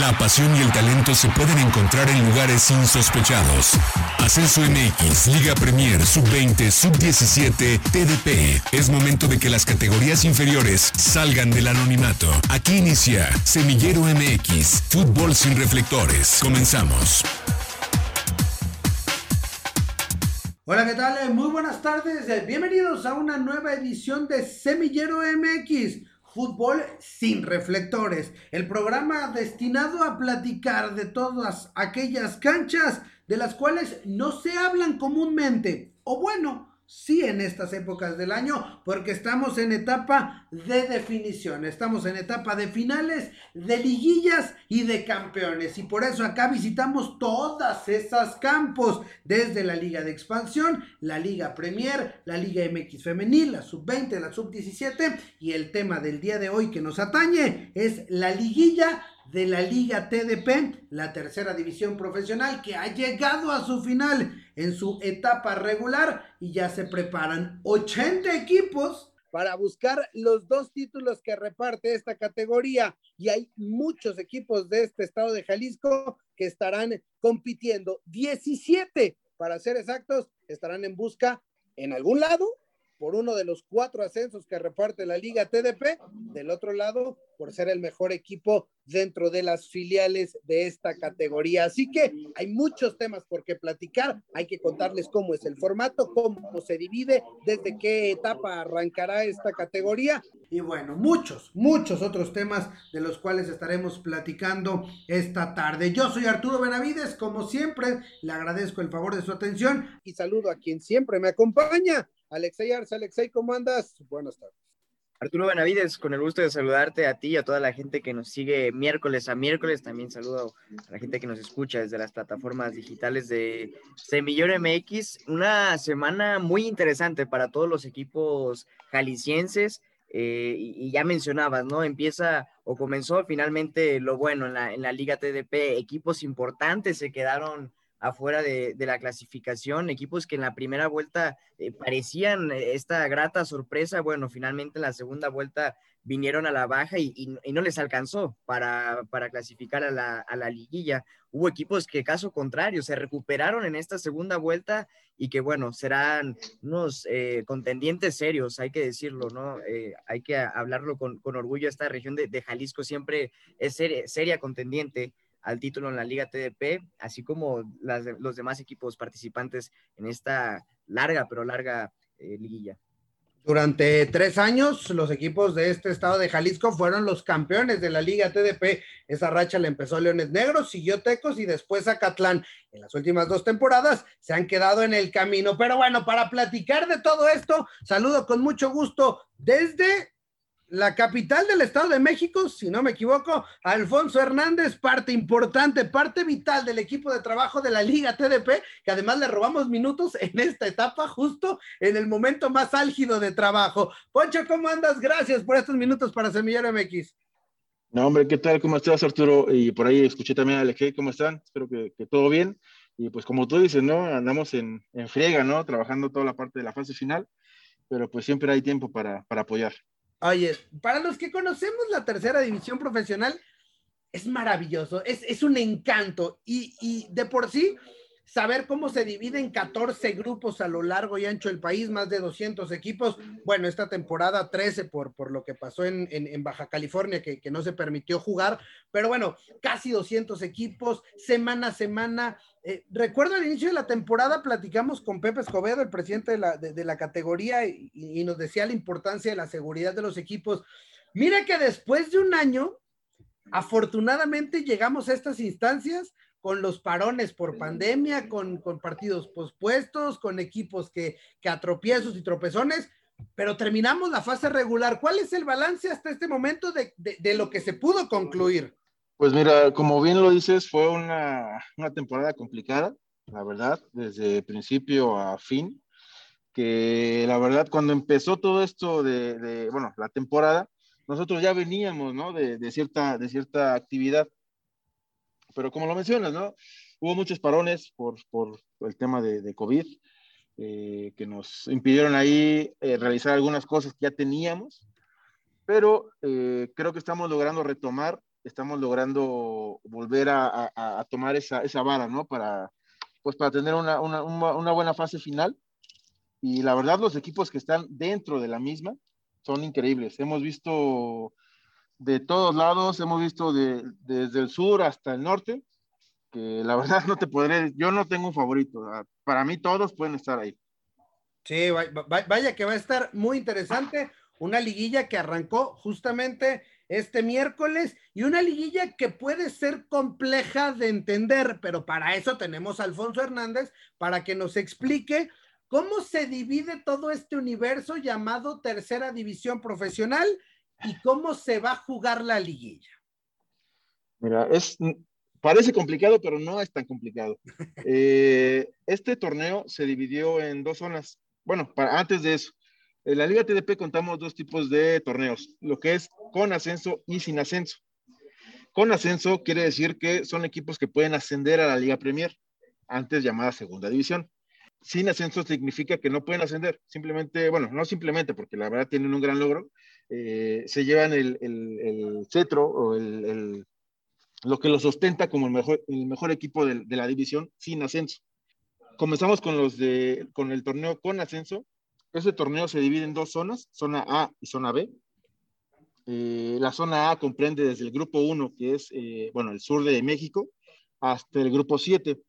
La pasión y el talento se pueden encontrar en lugares insospechados. Ascenso MX, Liga Premier, Sub-20, Sub-17, TDP. Es momento de que las categorías inferiores salgan del anonimato. Aquí inicia Semillero MX, Fútbol sin reflectores. Comenzamos. Hola, ¿qué tal? Muy buenas tardes. Bienvenidos a una nueva edición de Semillero MX Fútbol sin reflectores, el programa destinado a platicar de todas aquellas canchas de las cuales no se hablan comúnmente, o bueno, sí en estas épocas del año, porque estamos en etapa de definición, estamos en etapa de finales, de liguillas y de campeones. Y por eso acá visitamos todas esas campos, desde la Liga de Expansión, la Liga Premier, la Liga MX Femenil, la Sub-20, la Sub-17 y el tema del día de hoy que nos atañe es la liguilla de la Liga TDP, la tercera división profesional que ha llegado a su final en su etapa regular y ya se preparan 80 equipos para buscar los dos títulos que reparte esta categoría. Y hay muchos equipos de este estado de Jalisco que estarán compitiendo. 17, para ser exactos, estarán en busca en algún lado por uno de los cuatro ascensos que reparte la Liga TDP, del otro lado, por ser el mejor equipo dentro de las filiales de esta categoría. Así que hay muchos temas por qué platicar, hay que contarles cómo es el formato, cómo se divide, desde qué etapa arrancará esta categoría y bueno, muchos, muchos otros temas de los cuales estaremos platicando esta tarde. Yo soy Arturo Benavides, como siempre, le agradezco el favor de su atención y saludo a quien siempre me acompaña, Alexei Arce. Alexei, ¿cómo andas? Buenas tardes. Arturo Benavides, con el gusto de saludarte a ti y a toda la gente que nos sigue miércoles a miércoles. También saludo a la gente que nos escucha desde las plataformas digitales de Semillor MX. Una semana muy interesante para todos los equipos jaliscienses. Eh, y, ya mencionabas, ¿no? Empieza o comenzó finalmente lo bueno en la Liga TDP. Equipos importantes se quedaron afuera de, la clasificación, equipos que en la primera vuelta eh, parecían eh, esta grata sorpresa, bueno, finalmente en la segunda vuelta vinieron a la baja y, no les alcanzó para, clasificar a la, a la, liguilla. Hubo equipos que, caso contrario, se recuperaron en esta segunda vuelta y que, bueno, serán unos eh, contendientes serios, hay que decirlo, ¿no? hay que hablarlo con, orgullo. Esta región de, Jalisco siempre es seria contendiente al título en la Liga TDP, así como los demás equipos participantes en esta larga, pero larga eh, liguilla. Durante tres años, los equipos de este estado de Jalisco fueron los campeones de la Liga TDP. Esa racha la empezó Leones Negros, siguió Tecos y después Acatlán. En las últimas dos temporadas se han quedado en el camino. Pero bueno, para platicar de todo esto, saludo con mucho gusto desde la capital del Estado de México, si no me equivoco, Alfonso Hernández, parte importante, parte vital del equipo de trabajo de la Liga TDP, que además le robamos minutos en esta etapa, justo en el momento más álgido de trabajo. Poncho, ¿cómo andas? Gracias por estos minutos para Semillero MX. No, hombre, ¿qué tal? ¿Cómo estás, Arturo? Y por ahí escuché también a Alejé, ¿cómo están? Espero que, todo bien. Y pues como tú dices, ¿no? Andamos en, en friega, ¿no? Trabajando toda la parte de la fase final, pero pues siempre hay tiempo para, para apoyar. Oye, para los que conocemos la tercera división profesional, es maravilloso, es, es un encanto. Y, y, de por sí, saber cómo se divide en 14 grupos a lo largo y ancho del país, más de 200 equipos, bueno, esta temporada 13 por, por lo que pasó en, en, Baja California, que, que, no se permitió jugar, pero bueno, casi 200 equipos, semana a semana, eh, recuerdo al inicio de la temporada platicamos con Pepe Escobedo, el presidente de la, de, la categoría, y, nos decía la importancia de la seguridad de los equipos. Mira que después de un año, afortunadamente llegamos a estas instancias con los parones por pandemia, con, con partidos pospuestos, con equipos que, que a tropiezos y tropezones, pero terminamos la fase regular. ¿Cuál es el balance hasta este momento de, de lo que se pudo concluir? Pues mira, como bien lo dices, fue una, temporada complicada, la verdad, desde principio a fin, que la verdad cuando empezó todo esto de, bueno, la temporada, nosotros ya veníamos, ¿no? De, cierta, de cierta actividad, pero como lo mencionas, ¿no? Hubo muchos parones por, el tema de, COVID, eh, que nos impidieron ahí eh, realizar algunas cosas que ya teníamos, pero eh, creo que estamos logrando retomar estamos logrando volver a, tomar esa, esa, vara, ¿no? Para, pues para tener una, una, una, buena fase final. Y la verdad, los equipos que están dentro de la misma son increíbles. Hemos visto de todos lados, hemos visto de, desde el sur hasta el norte, que la verdad no te podré, yo no tengo un favorito. Ah, para mí todos pueden estar ahí. Sí, vaya que va a estar muy interesante. Una liguilla que arrancó justamente este miércoles y una liguilla que puede ser compleja de entender, pero para eso tenemos a Alfonso Hernández para que nos explique cómo se divide todo este universo llamado tercera división profesional y cómo se va a jugar la liguilla. Mira, es, parece complicado, pero no es tan complicado. Eh, este torneo se dividió en dos zonas. Bueno, para, antes de eso, en la Liga TDP contamos dos tipos de torneos, lo que es con ascenso y sin ascenso. Con ascenso quiere decir que son equipos que pueden ascender a la Liga Premier, antes llamada Segunda División. Sin ascenso significa que no pueden ascender, simplemente, bueno, no simplemente, porque la verdad tienen un gran logro, eh, se llevan el, el, cetro o el, lo que los ostenta como el mejor, el mejor equipo de, de la división sin ascenso. Comenzamos con los de, con el torneo con ascenso, ese torneo se divide en dos zonas, zona A y zona B. Eh, la zona A comprende desde el grupo 1, que es, eh, bueno, el sur de México, hasta el grupo 7,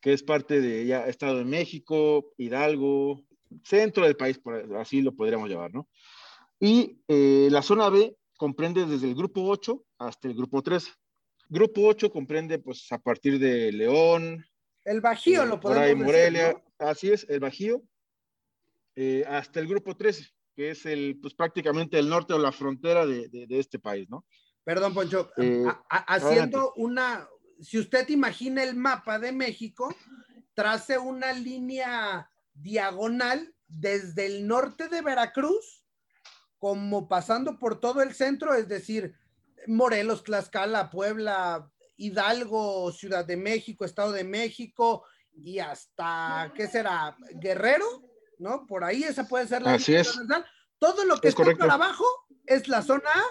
que es parte de ya Estado de México, Hidalgo, centro del país, por así lo podríamos llamar, ¿no? Y eh, la zona B comprende desde el grupo 8 hasta el grupo 13. Grupo 8 comprende, pues, a partir de León. El Bajío, lo podemos decir. Morelia, así es, el Bajío, eh, hasta el grupo 13, que es el, pues prácticamente el norte o la frontera de, de, este país, ¿no? Perdón, Poncho, eh, haciendo una, si usted imagina el mapa de México, trace una línea diagonal desde el norte de Veracruz, como pasando por todo el centro, es decir, Morelos, Tlaxcala, Puebla, Hidalgo, Ciudad de México, Estado de México y hasta, ¿qué será? Guerrero, ¿no? Por ahí esa puede ser la Así es. Todo lo que está por abajo es la zona A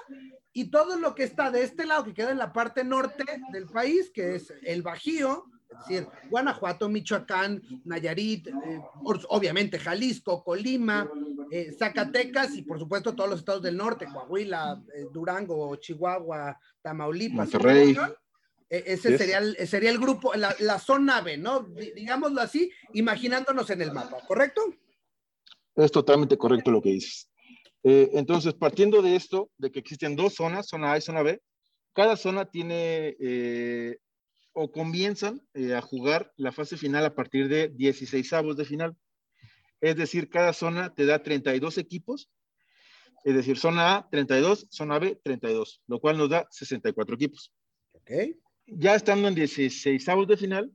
y todo lo que está de este lado, que queda en la parte norte del país, que es el Bajío, es decir, Guanajuato, Michoacán, Nayarit, eh, obviamente Jalisco, Colima, eh, Zacatecas y por supuesto todos los estados del norte, Coahuila, eh, Durango, Chihuahua, Tamaulipas. Monterrey. ese sería, el, sería el grupo, la, la zona B, ¿no? Digámoslo así, imaginándonos en el mapa, ¿correcto? Es totalmente correcto lo que dices. Entonces, partiendo de esto, de que existen dos zonas, zona A y zona B, cada zona tiene eh, o comienzan eh, a jugar la fase final a partir de 16 avos de final. Es decir, cada zona te da 32 equipos. Es decir, zona A 32, zona B 32, lo cual nos da 64 equipos. Okay. Ya estando en 16 avos de final,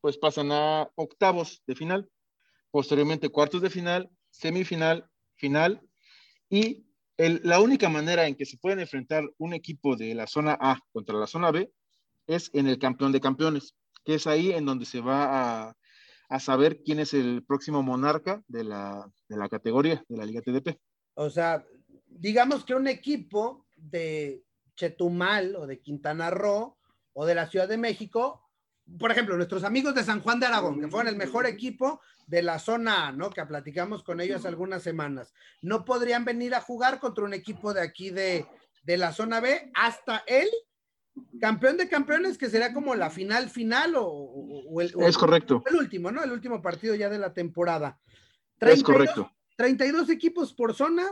pues pasan a octavos de final, posteriormente cuartos de final semifinal, final, y la única manera en que se pueden enfrentar un equipo de la zona A contra la zona B es en el campeón de campeones, que es ahí en donde se va a, a saber quién es el próximo monarca de la, de la categoría de la Liga TDP. O sea, digamos que un equipo de Chetumal o de Quintana Roo o de la Ciudad de México por ejemplo, nuestros amigos de San Juan de Aragón, que fueron el mejor equipo de la zona A, ¿no? Que platicamos con ellos algunas semanas, no podrían venir a jugar contra un equipo de aquí de, la zona B hasta el campeón de campeones, que sería como la final final o, el, es correcto. el último, ¿no? El último partido ya de la temporada. es correcto. 32 equipos por zona,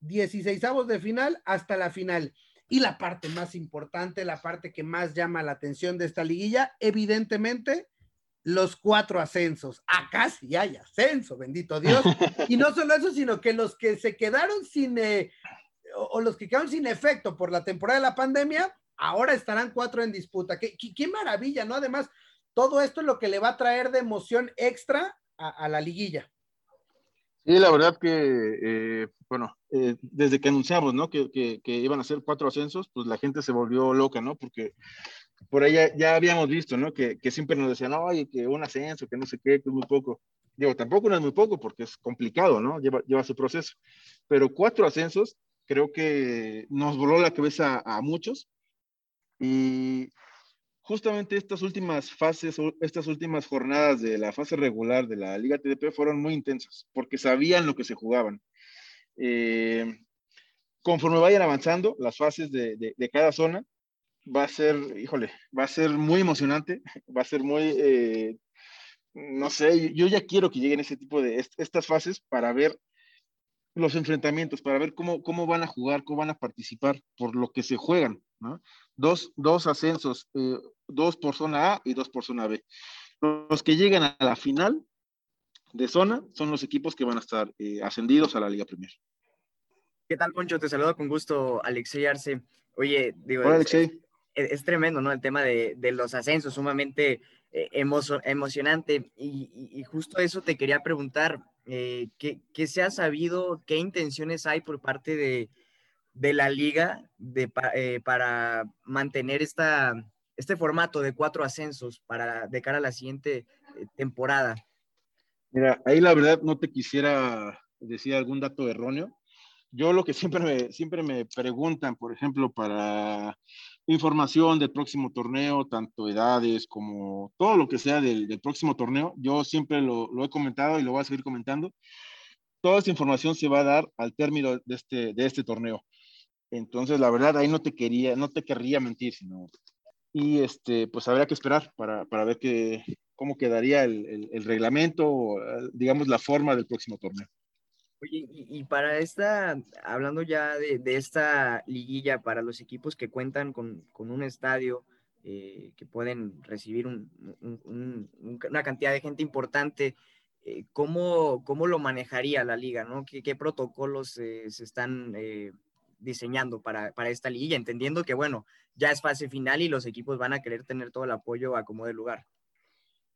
16 avos de final hasta la final. Y la parte más importante, la parte que más llama la atención de esta liguilla, evidentemente, los cuatro ascensos. Acá sí hay ascenso, bendito Dios. Y no solo eso, sino que los que se quedaron sin, eh, o, los que quedaron sin efecto por la temporada de la pandemia, ahora estarán cuatro en disputa. Qué, qué, maravilla, ¿no? Además, todo esto es lo que le va a traer de emoción extra a la liguilla. Sí, la verdad que, eh, bueno, eh, desde que anunciamos, ¿no? Que, que, iban a ser cuatro ascensos, pues la gente se volvió loca, ¿no? Porque por ahí ya, habíamos visto, ¿no? Que, que, siempre nos decían, oye, que un ascenso, que no sé qué, que es muy poco. Digo, tampoco no es muy poco porque es complicado, ¿no? Lleva, lleva su proceso. Pero cuatro ascensos creo que nos voló la cabeza a, muchos Y justamente estas últimas fases, estas últimas jornadas de la fase regular de la Liga TDP fueron muy intensas, porque sabían lo que se jugaban. Eh, conforme vayan avanzando las fases de, de, cada zona, va a ser, híjole, va a ser muy emocionante, va a ser muy, eh, no sé, yo ya quiero que lleguen ese tipo de estas fases para ver los enfrentamientos, para ver cómo, cómo van a jugar, cómo van a participar por lo que se juegan, ¿no? Dos, dos ascensos, eh, dos por zona A y dos por zona B. Los que llegan a la final de zona son los equipos que van a estar eh, ascendidos a la Liga Premier. ¿Qué tal, Poncho? Te saludo con gusto, Alexei Arce. Oye, digo, Hola, Alexei. Es, tremendo, ¿no? El tema de, de los ascensos, sumamente eh, emocionante. Y, y, justo eso te quería preguntar, eh, ¿qué, se ha sabido? ¿Qué intenciones hay por parte de, de la liga eh, para mantener esta, este formato de cuatro ascensos para, de cara a la siguiente eh, temporada? Mira, ahí la verdad no te quisiera decir algún dato erróneo. Yo lo que siempre me, siempre me preguntan, por ejemplo, para información del próximo torneo, tanto edades como todo lo que sea del, próximo torneo. Yo siempre lo, he comentado y lo voy a seguir comentando. Toda esa información se va a dar al término de este, de este torneo. Entonces, la verdad, ahí no te quería, no te querría mentir, sino... Y este, pues habría que esperar para, para ver que, cómo quedaría el, el, reglamento, digamos, la forma del próximo torneo. Oye, y, para esta, hablando ya de, esta liguilla, para los equipos que cuentan con, un estadio, eh, que pueden recibir una cantidad de gente importante, eh, ¿cómo, lo manejaría la liga? ¿no? ¿Qué, protocolos eh, se están diseñando para, para, esta liguilla? Entendiendo que, bueno, ya es fase final y los equipos van a querer tener todo el apoyo a como de lugar.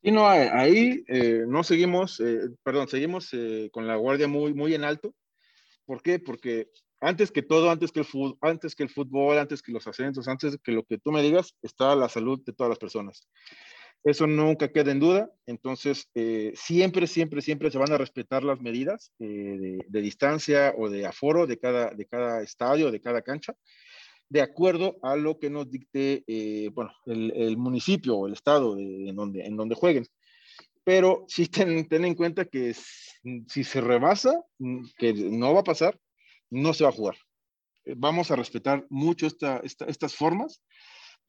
Y no, ahí eh, no seguimos, eh, perdón, seguimos eh, con la guardia muy, muy en alto. ¿Por qué? Porque antes que todo, antes que, el fútbol, antes que el fútbol, antes que los ascensos, antes que lo que tú me digas, está la salud de todas las personas. Eso nunca queda en duda. Entonces, siempre, siempre, siempre se van a respetar las medidas de, de, distancia o de aforo de cada, de cada estadio, de cada cancha de acuerdo a lo que nos dicte eh, bueno, el, municipio o el estado en, donde, en donde jueguen. Pero sí ten, en cuenta que si se rebasa, mm, que no va a pasar, no se va a jugar. Eh, vamos a respetar mucho esta, estas formas,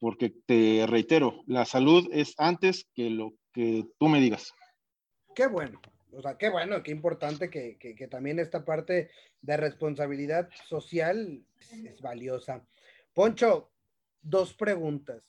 porque te reitero, la salud es antes que lo que tú me digas. Qué bueno, o sea, qué bueno, qué importante que, que, también esta parte de responsabilidad social es valiosa. Poncho, dos preguntas.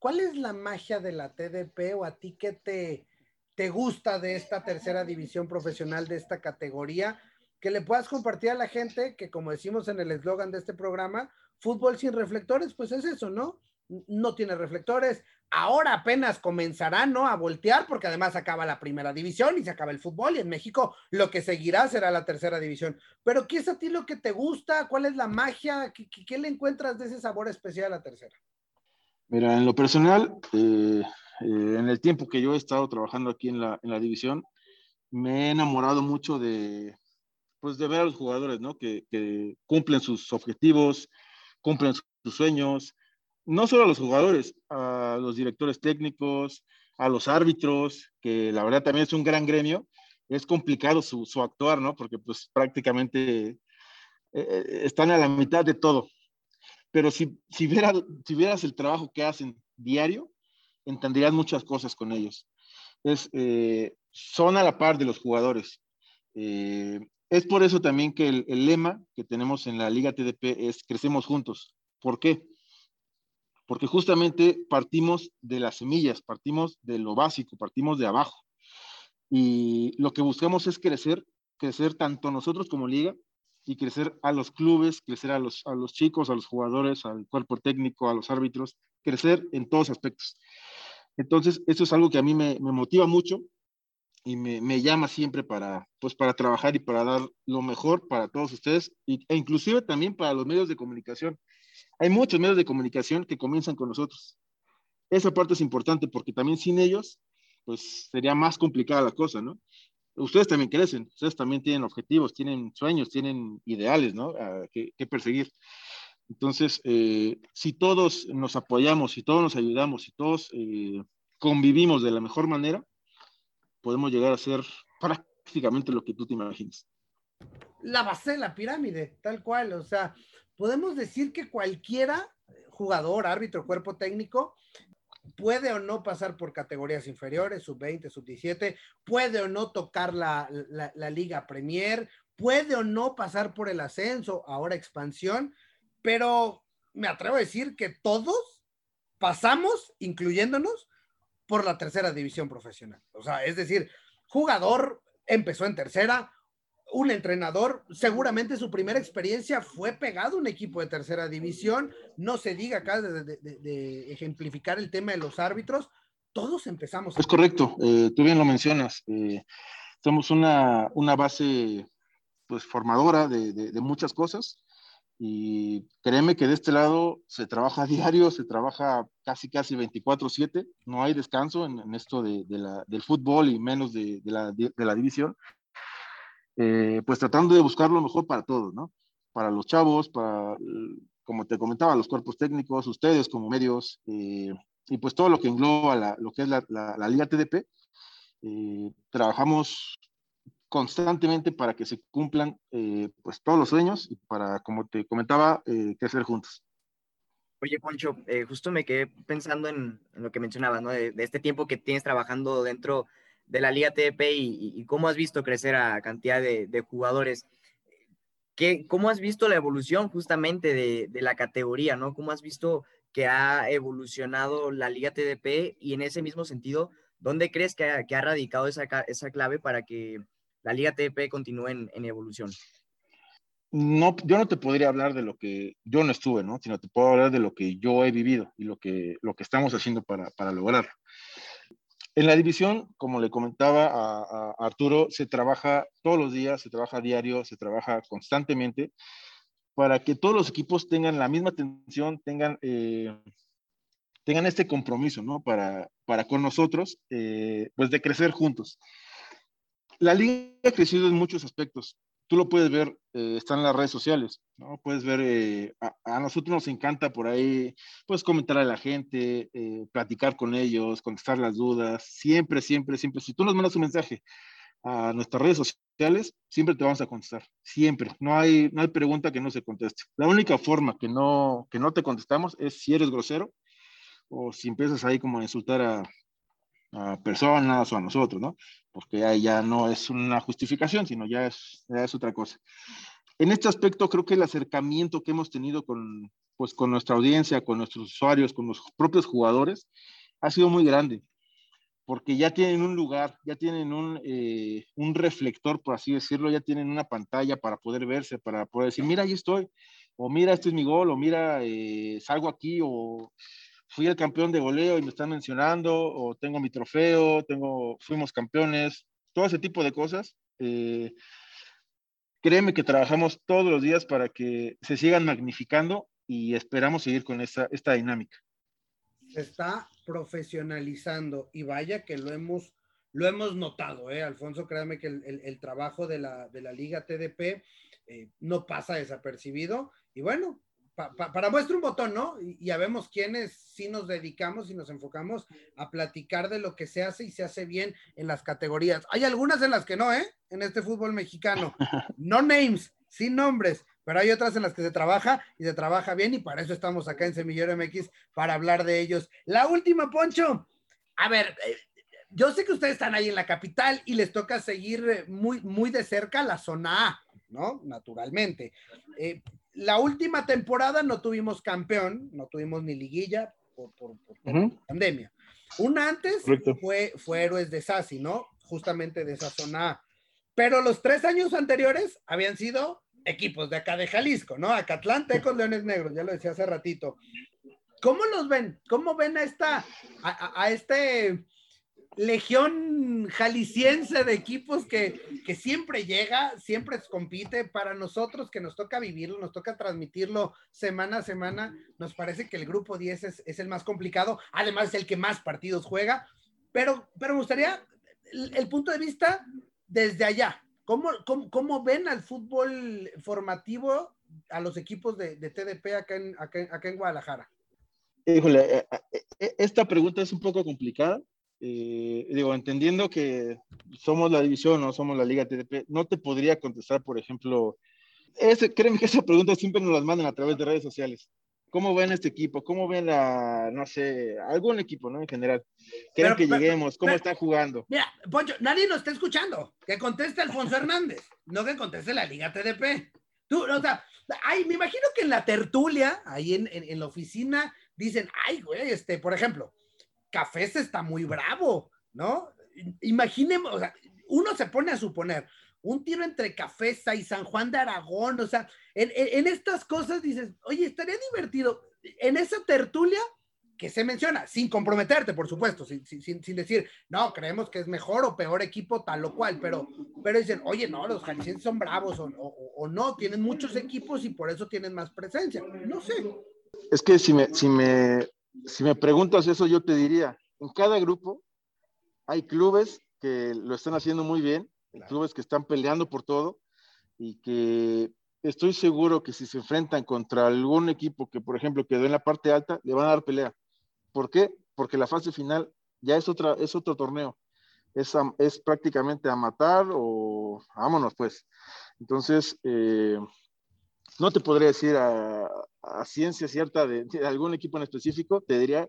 ¿Cuál es la magia de la TDP o a ti qué te, te gusta de esta tercera división profesional de esta categoría? Que le puedas compartir a la gente que, como decimos en el eslogan de este programa, fútbol sin reflectores, pues es eso, ¿no? No tiene reflectores, ahora apenas comenzará, ¿no? A voltear, porque además acaba la primera división y se acaba el fútbol y en México lo que seguirá será la tercera división. Pero ¿qué es a ti lo que te gusta? ¿Cuál es la magia? ¿Qué, le encuentras de ese sabor especial a la tercera? Mira, en lo personal, eh, eh, en el tiempo que yo he estado trabajando aquí en la, en la división, me he enamorado mucho de, pues de ver a los jugadores, ¿no? Que cumplen sus objetivos, cumplen sus sueños, no solo a los jugadores, a los directores técnicos, a los árbitros, que la verdad también es un gran gremio. Es complicado su, actuar, ¿no? Porque pues prácticamente eh, eh, están a la mitad de todo. Pero si, si, si vieras el trabajo que hacen diario, entenderías muchas cosas con ellos. Es, eh, son a la par de los jugadores. es por eso también que el, el, lema que tenemos en la Liga TDP es crecemos juntos. ¿Por qué? Porque justamente partimos de las semillas, partimos de lo básico, partimos de abajo. Y lo que buscamos es crecer, crecer tanto nosotros como liga y crecer a los clubes, crecer a los, a los chicos, a los jugadores, al cuerpo técnico, a los árbitros, crecer en todos aspectos. Entonces, eso es algo que a mí me, motiva mucho y me, llama siempre para, pues, para trabajar y para dar lo mejor para todos ustedes e inclusive también para los medios de comunicación hay muchos medios de comunicación que comienzan con nosotros. Esa parte es importante porque también sin ellos, pues sería más complicada la cosa, ¿no? Ustedes también crecen, ustedes también tienen objetivos, tienen sueños, tienen ideales, ¿no? que, perseguir. Entonces, eh, si todos nos apoyamos, si todos nos ayudamos, si todos eh, convivimos de la mejor manera, podemos llegar a ser prácticamente lo que tú te imaginas. La base de la pirámide, tal cual. O sea, podemos decir que cualquiera, jugador, árbitro, cuerpo técnico, puede o no pasar por categorías inferiores, sub 20, sub 17, puede o no tocar la, la, Liga Premier, puede o no pasar por el ascenso, ahora expansión, pero me atrevo a decir que todos pasamos, incluyéndonos, por la tercera división profesional. O sea, es decir, jugador empezó en tercera, un entrenador, seguramente su primera experiencia fue pegado a un equipo de tercera división, no se diga acá de, ejemplificar el tema de los árbitros, todos empezamos. Es correcto, eh, tú bien lo mencionas, eh, somos una, una, base pues formadora de, muchas cosas y créeme que de este lado se trabaja a diario, se trabaja casi casi 24/7, no hay descanso en, esto la, del fútbol y menos de, la, de la división. Eh, pues tratando de buscar lo mejor para todos, ¿no? Para los chavos, para, como te comentaba, los cuerpos técnicos, ustedes como medios, eh, y pues todo lo que engloba lo que es la, la, Liga TDP. Eh, trabajamos constantemente para que se cumplan pues todos los sueños y para, como te comentaba, crecer juntos. Oye, Poncho, justo me quedé pensando en, lo que mencionabas, ¿no? De, este tiempo que tienes trabajando dentro de la Liga TDP y, cómo has visto crecer a cantidad de, jugadores. ¿Qué, ¿Cómo has visto la evolución justamente de, la categoría, ¿no? ¿Cómo has visto que ha evolucionado la Liga TDP y en ese mismo sentido, ¿dónde crees que ha, radicado esa, clave para que la Liga TDP continúe en, evolución? No, yo no te podría hablar de lo que yo no estuve, ¿no? Sino te puedo hablar de lo que yo he vivido y lo que, lo que estamos haciendo para, para lograrlo. En la división, como le comentaba a, Arturo, se trabaja todos los días, se trabaja diario, se trabaja constantemente para que todos los equipos tengan la misma atención, tengan, eh, tengan este compromiso, ¿no? Para, para con nosotros, eh, pues de crecer juntos. La liga ha crecido en muchos aspectos tú lo puedes ver, eh, está en las redes sociales, ¿no? Puedes ver, eh, a, nosotros nos encanta por ahí, pues comentar a la gente, eh, platicar con ellos, contestar las dudas, siempre, siempre, siempre. Si tú nos mandas un mensaje a nuestras redes sociales, siempre te vamos a contestar, siempre. No hay, no hay pregunta que no se conteste. La única forma que no, que no te contestamos es si eres grosero o si empiezas ahí como a insultar a, a personas o a nosotros, ¿no? Porque ahí ya no es una justificación, sino ya es, otra cosa. En este aspecto, creo que el acercamiento que hemos tenido con, pues, con nuestra audiencia, con nuestros usuarios, con los propios jugadores, ha sido muy grande, porque ya tienen un lugar, ya tienen un, eh, un reflector, por así decirlo, ya tienen una pantalla para poder verse, para poder decir, mira, ahí estoy, o mira, este es mi gol, o mira, eh, salgo aquí, o fui el campeón de goleo y me están mencionando, o tengo mi trofeo, tengo, fuimos campeones, todo ese tipo de cosas. Eh, créeme que trabajamos todos los días para que se sigan magnificando y esperamos seguir con esta, esta dinámica. Se está profesionalizando y vaya que lo hemos, lo hemos notado, ¿eh? Alfonso, créame que el, el, trabajo de la, de la Liga TDP eh, no pasa desapercibido y bueno, para muestra un botón, ¿no? Y, ya vemos quiénes sí nos dedicamos y nos enfocamos a platicar de lo que se hace y se hace bien en las categorías. Hay algunas en las que no, ¿eh? En este fútbol mexicano. No names, sin nombres, pero hay otras en las que se trabaja y se trabaja bien y para eso estamos acá en Semillero MX para hablar de ellos. La última, Poncho. A ver, eh, yo sé que ustedes están ahí en la capital y les toca seguir eh, muy, muy de cerca la zona A, ¿no? Naturalmente. Eh, la última temporada no tuvimos campeón, no tuvimos ni liguilla por, por, pandemia. Una antes fue, fue Héroes de Sassi, ¿no? Justamente de esa zona Pero los tres años anteriores habían sido equipos de acá de Jalisco, ¿no? Acatlán, Tecos, Leones Negros, ya lo decía hace ratito. ¿Cómo los ven? ¿Cómo ven a esta, a este legión jalisciense de equipos que, siempre llega, siempre compite. Para nosotros que nos toca vivirlo, nos toca transmitirlo semana a semana, nos parece que el grupo 10 es, el más complicado, además es el que más partidos juega, pero, pero me gustaría el, punto de vista desde allá. ¿Cómo, cómo, ven al fútbol formativo a los equipos de, TDP acá en, acá, en Guadalajara? Híjole, eh, eh, esta pregunta es un poco complicada. Digo, entendiendo que somos la división o somos la liga TDP, no te podría contestar, por ejemplo, ese, créeme que esa pregunta siempre nos las mandan a través de redes sociales. ¿Cómo ven este equipo? ¿Cómo ven la, no sé, algún equipo, ¿no? En general. ¿Quieren que lleguemos? ¿Cómo están jugando? Mira, Poncho, nadie nos está escuchando. Que conteste Alfonso Hernández, no que conteste la Liga TDP. Tú, o sea, ay, me imagino que en la tertulia, ahí en, en, la oficina, dicen, ay, güey, este, por ejemplo, Cafés está muy bravo, ¿no? Imaginemos, o sea, uno se pone a suponer, un tiro entre Cafesa y San Juan de Aragón, o sea, en, estas cosas dices, oye, estaría divertido. En esa tertulia que se menciona, sin comprometerte, por supuesto, sin, decir, no, creemos que es mejor o peor equipo tal o cual, pero, pero dicen, oye, no, los jaliscienses son bravos o, no, tienen muchos equipos y por eso tienen más presencia. No sé. Es que si me, si me, si me preguntas eso, yo te diría, en cada grupo hay clubes que lo están haciendo muy bien clubes que están peleando por todo y que estoy seguro que si se enfrentan contra algún equipo que, por ejemplo, quedó en la parte alta, le van a dar pelea. ¿Por qué? Porque la fase final ya es, otra, es otro torneo. Es, es prácticamente a matar o vámonos, pues. Entonces, eh, no te podría decir a, ciencia cierta de, de, algún equipo en específico, te diría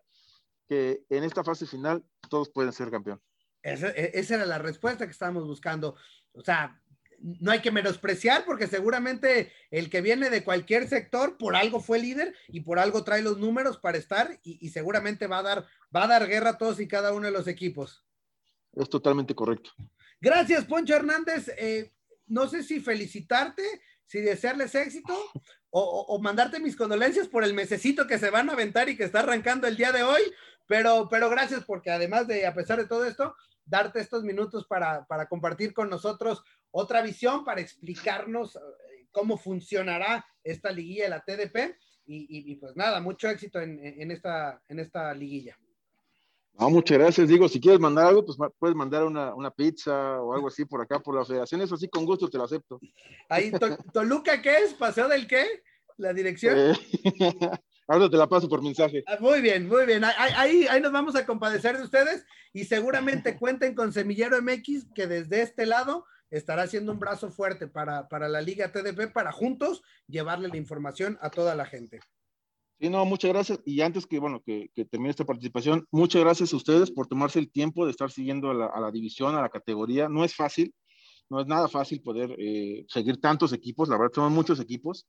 que en esta fase final todos pueden ser campeón. E, esa, era la respuesta que estábamos buscando. O sea, no hay que menospreciar porque seguramente el que viene de cualquier sector por algo fue líder y por algo trae los números para estar y, seguramente va a dar va a dar guerra a todos y cada uno de los equipos. Es totalmente correcto. Gracias, Poncho Hernández. Eh, no sé si felicitarte, si desearles éxito o, mandarte mis condolencias por el mesecito que se van a aventar y que está arrancando el día de hoy, pero, pero gracias porque además de, a pesar de todo esto, darte estos minutos para, compartir con nosotros otra visión, para explicarnos eh, cómo funcionará esta liguilla de la TDP. Y, pues nada, mucho éxito en, esta, en esta liguilla. Muchas gracias. Digo, si quieres mandar algo, pues puedes mandar una, pizza o algo así por acá, por la federación. Eso sí, con gusto te lo acepto. Ahí, ¿Toluca qué es? ¿Paseo del qué? ¿La dirección? Eh, Ahora te la paso por mensaje. Ah, muy bien, muy bien. Ahí, ahí nos vamos a compadecer de ustedes y seguramente cuenten con Semillero MX que desde este lado estará haciendo un brazo fuerte para, la Liga TDP para juntos llevarle la información a toda la gente. Sí, no, muchas gracias. Y antes que, bueno, que, termine esta participación, muchas gracias a ustedes por tomarse el tiempo de estar siguiendo a la, división, a la categoría. No es fácil, no es nada fácil poder eh, seguir tantos equipos, la verdad son muchos equipos,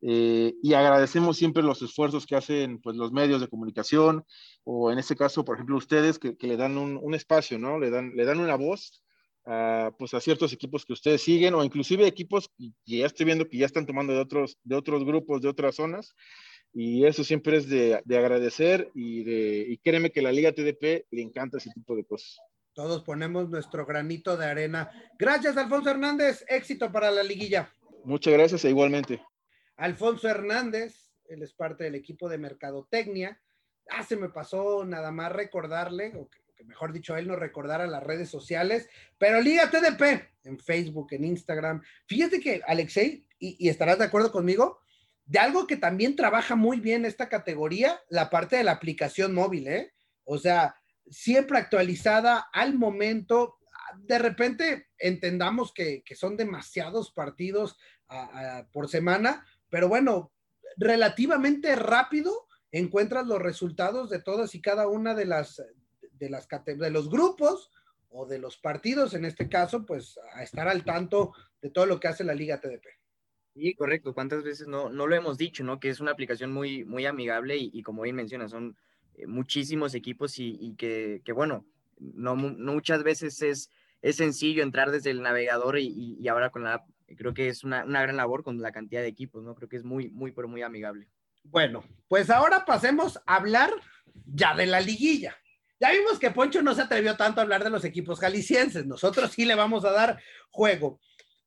eh, y agradecemos siempre los esfuerzos que hacen pues, los medios de comunicación, o en este caso, por ejemplo, ustedes que, le dan un, espacio, ¿no? Le dan, le dan una voz a, pues, a ciertos equipos que ustedes siguen, o inclusive equipos que ya estoy viendo que ya están tomando de otros, de otros grupos, de otras zonas, y eso siempre es de, de agradecer, y, de, y créeme que la Liga TDP le encanta ese tipo de cosas. Todos ponemos nuestro granito de arena. Gracias, Alfonso Hernández. Éxito para la liguilla. Muchas gracias e igualmente. Alfonso Hernández, él es parte del equipo de Mercadotecnia. Ah, se me pasó nada más recordarle, o que, mejor dicho, él nos recordara las redes sociales, pero Liga TDP en Facebook, en Instagram. Fíjate que, Alexei, y, estarás de acuerdo conmigo, de algo que también trabaja muy bien esta categoría, la parte de la aplicación móvil, ¿eh? O sea, siempre actualizada al momento. De repente entendamos que, son demasiados partidos por semana, pero bueno, relativamente rápido encuentras los resultados de todas y cada una de las de las de los grupos o de los partidos, en este caso, pues a estar al tanto de todo lo que hace la Liga TDP. Sí, correcto. ¿Cuántas veces no, no lo hemos dicho, no? Que es una aplicación muy, muy amigable y, como bien mencionas, son eh, muchísimos equipos y, que, bueno, no, muchas veces es, es sencillo entrar desde el navegador y, ahora con la app creo que es una, gran labor con la cantidad de equipos, ¿no? Creo que es muy, muy, pero muy amigable. Bueno, pues ahora pasemos a hablar ya de la liguilla. Ya vimos que Poncho no se atrevió tanto a hablar de los equipos jaliscienses. Nosotros sí le vamos a dar juego.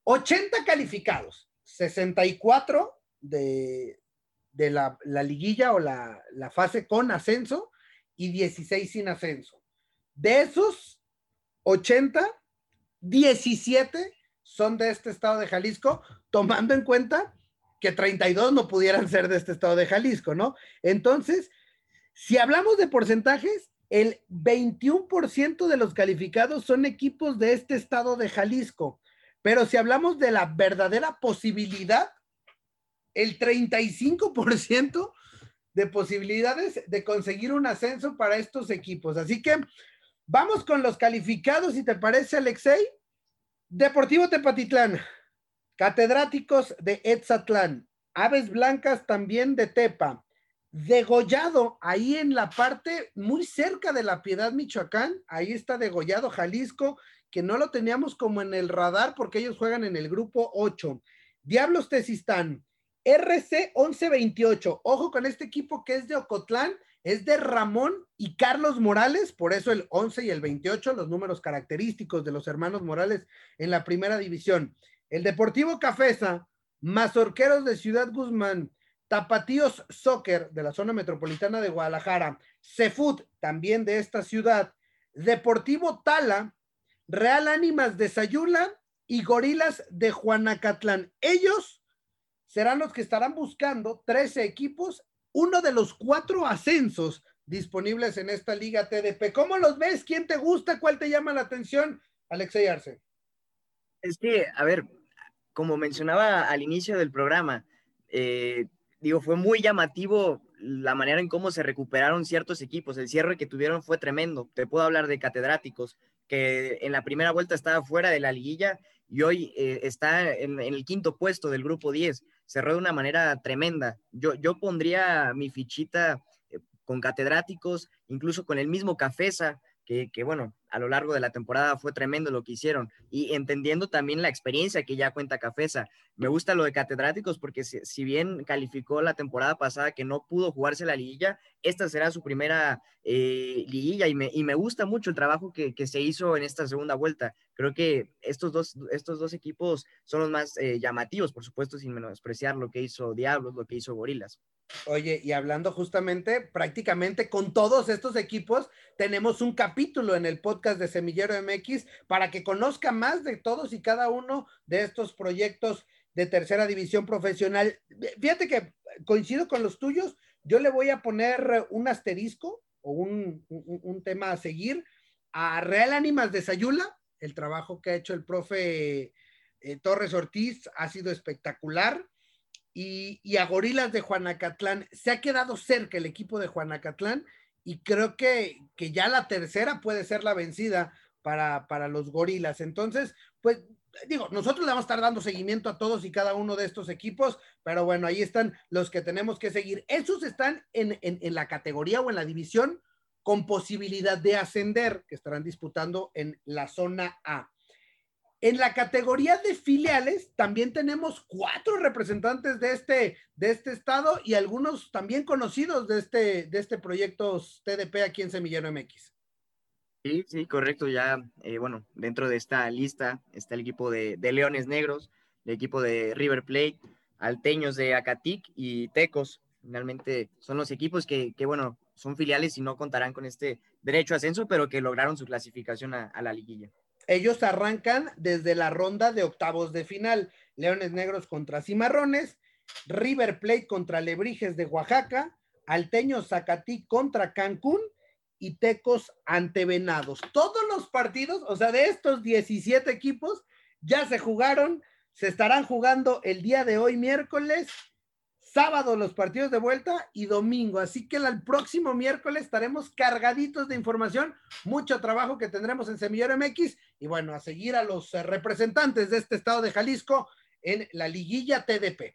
80 calificados, 64 de, de la, liguilla o la, la, fase con ascenso y 16 sin ascenso. De esos 80, 17 son de este estado de Jalisco, tomando en cuenta que 32 no pudieran ser de este estado de Jalisco, ¿no? Entonces, si hablamos de porcentajes, el 21% de los calificados son equipos de este estado de Jalisco, pero si hablamos de la verdadera posibilidad, el 35% de posibilidades de conseguir un ascenso para estos equipos. Así que vamos con los calificados, si te parece, Alexei. Deportivo Tepatitlán, catedráticos de Etzatlán, Aves Blancas también de Tepa, degollado ahí en la parte muy cerca de la Piedad, Michoacán, ahí está degollado Jalisco, que no lo teníamos como en el radar porque ellos juegan en el grupo 8. Diablos Tesistán, RC 1128. Ojo con este equipo que es de Ocotlán, es de Ramón y Carlos Morales, por eso el 11 y el 28, los números característicos de los hermanos Morales en la primera división. El Deportivo Cafesa, Mazorqueros de Ciudad Guzmán, Tapatíos Soccer de la zona metropolitana de Guadalajara, Cefut también de esta ciudad, Deportivo Tala, Real Ánimas de Sayula y Gorilas de Juanacatlán. Ellos serán los que estarán buscando 13 equipos, uno de los cuatro ascensos disponibles en esta liga TDP. ¿Cómo los ves? ¿Quién te gusta? ¿Cuál te llama la atención? Alexei Arce. Es que, a ver, como mencionaba al inicio del programa, eh, digo, fue muy llamativo la manera en cómo se recuperaron ciertos equipos. El cierre que tuvieron fue tremendo. Te puedo hablar de catedráticos, que en la primera vuelta estaba fuera de la liguilla y hoy eh, está en, en, el quinto puesto del grupo 10 cerró de una manera tremenda. Yo, yo pondría mi fichita eh, con catedráticos, incluso con el mismo Cafesa, que, bueno, a lo largo de la temporada fue tremendo lo que hicieron y entendiendo también la experiencia que ya cuenta Cafesa. Me gusta lo de catedráticos porque si, bien calificó la temporada pasada que no pudo jugarse la liguilla, esta será su primera eh, liguilla y me, y me, gusta mucho el trabajo que, que, se hizo en esta segunda vuelta. Creo que estos dos, estos dos equipos son los más eh, llamativos, por supuesto, sin menospreciar lo que hizo Diablos, lo que hizo Gorilas. Oye, y hablando justamente, prácticamente con todos estos equipos, tenemos un capítulo en el podcast de Semillero MX para que conozca más de todos y cada uno de estos proyectos de tercera división profesional. Fíjate que coincido con los tuyos, yo le voy a poner un asterisco o un, un, tema a seguir a Real Ánimas de Sayula, el trabajo que ha hecho el profe eh, Torres Ortiz ha sido espectacular y, a Gorilas de Juanacatlán. Se ha quedado cerca el equipo de Juanacatlán y creo que, que ya la tercera puede ser la vencida para, para, los Gorilas. Entonces, pues digo, nosotros le vamos a estar dando seguimiento a todos y cada uno de estos equipos, pero bueno, ahí están los que tenemos que seguir. Esos están en, en, en la categoría o en la división con posibilidad de ascender, que estarán disputando en la zona A. En la categoría de filiales también tenemos cuatro representantes de este, de este estado y algunos también conocidos de este, de este proyecto TDP aquí en Semillero MX. Sí, sí, correcto. Ya, eh, bueno, dentro de esta lista está el equipo de, Leones Negros, el equipo de River Plate, Alteños de Acatic y Tecos. Finalmente son los equipos que, que, bueno, son filiales y no contarán con este derecho a ascenso, pero que lograron su clasificación a la liguilla. Ellos arrancan desde la ronda de octavos de final. Leones Negros contra Cimarrones, River Plate contra Lebrijes de Oaxaca, Alteños Zacatí contra Cancún y Tecos ante Venados. Todos los partidos, o sea, de estos 17 equipos, ya se jugaron, se estarán jugando el día de hoy, miércoles, sábado los partidos de vuelta y domingo. Así que el próximo miércoles estaremos cargaditos de información, mucho trabajo que tendremos en Semillero MX y bueno, a seguir a los eh, representantes de este estado de Jalisco en la liguilla TDP.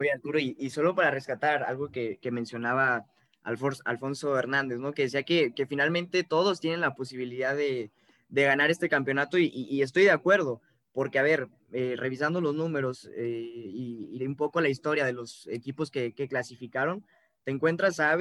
Oye, Arturo, y, y solo para rescatar algo que, que mencionaba Alfonso, Alfonso Hernández, ¿no? Que decía que, que finalmente todos tienen la posibilidad de, de ganar este campeonato y, estoy de acuerdo porque, a ver, eh, revisando los números eh, y, un poco la historia de los equipos que, que, clasificaron, te encuentras a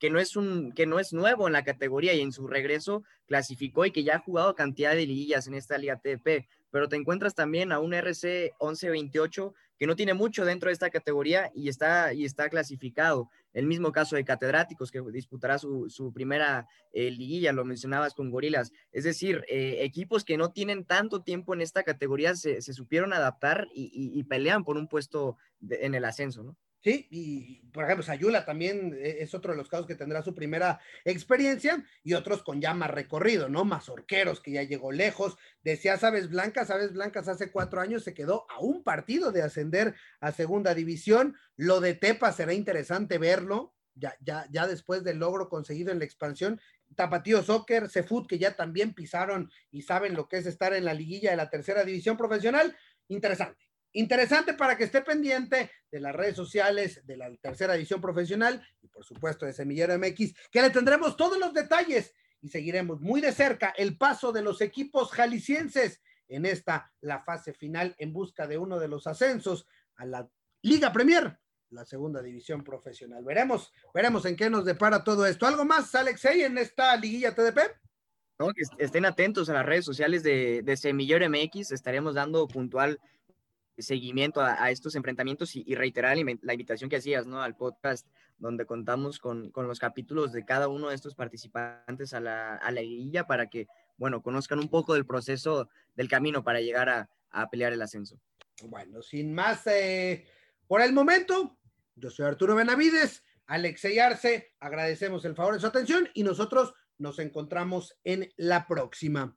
que no, es un, que no es nuevo en la categoría y en su regreso clasificó y que ya ha jugado cantidad de liguillas en esta liga TDP, pero te encuentras también a un RC 1128 que no tiene mucho dentro de esta categoría y está, y está clasificado. El mismo caso de Catedráticos, que disputará su, primera eh, liguilla, lo mencionabas con Gorilas. Es decir, eh, equipos que no tienen tanto tiempo en esta categoría se, supieron adaptar y, pelean por un puesto en el ascenso, ¿no? Sí, y por ejemplo, Sayula también eh, es otro de los casos que tendrá su primera experiencia y otros con ya más recorrido, ¿no? Mazorqueros, que ya llegó lejos. Decía Sabes Blancas, Sabes Blancas hace cuatro años se quedó a un partido de ascender a segunda división. Lo de Tepa será interesante verlo, ya, ya, ya después del logro conseguido en la expansión. Tapatío Soccer, Cefut, que ya también pisaron y saben lo que es estar en la liguilla de la tercera división profesional. Interesante Interesante para que esté pendiente de las redes sociales de la tercera edición profesional y por supuesto de Semillero MX, que le tendremos todos los detalles y seguiremos muy de cerca el paso de los equipos jaliscienses en esta, la fase final en busca de uno de los ascensos a la Liga Premier, la segunda división profesional. Veremos, veremos en qué nos depara todo esto. ¿Algo más, Alexei, en esta liguilla TDP? No, que estén atentos a las redes sociales de, de Semillero MX, estaremos dando puntual seguimiento a, estos enfrentamientos y, reiterar la invitación que hacías, ¿no? Al podcast donde contamos con, los capítulos de cada uno de estos participantes a la, a la guilla para que, bueno, conozcan un poco del proceso del camino para llegar a, a pelear el ascenso. Bueno, sin más, eh, por el momento, yo soy Arturo Benavides, Alexey Arce, agradecemos el favor de su atención y nosotros nos encontramos en la próxima.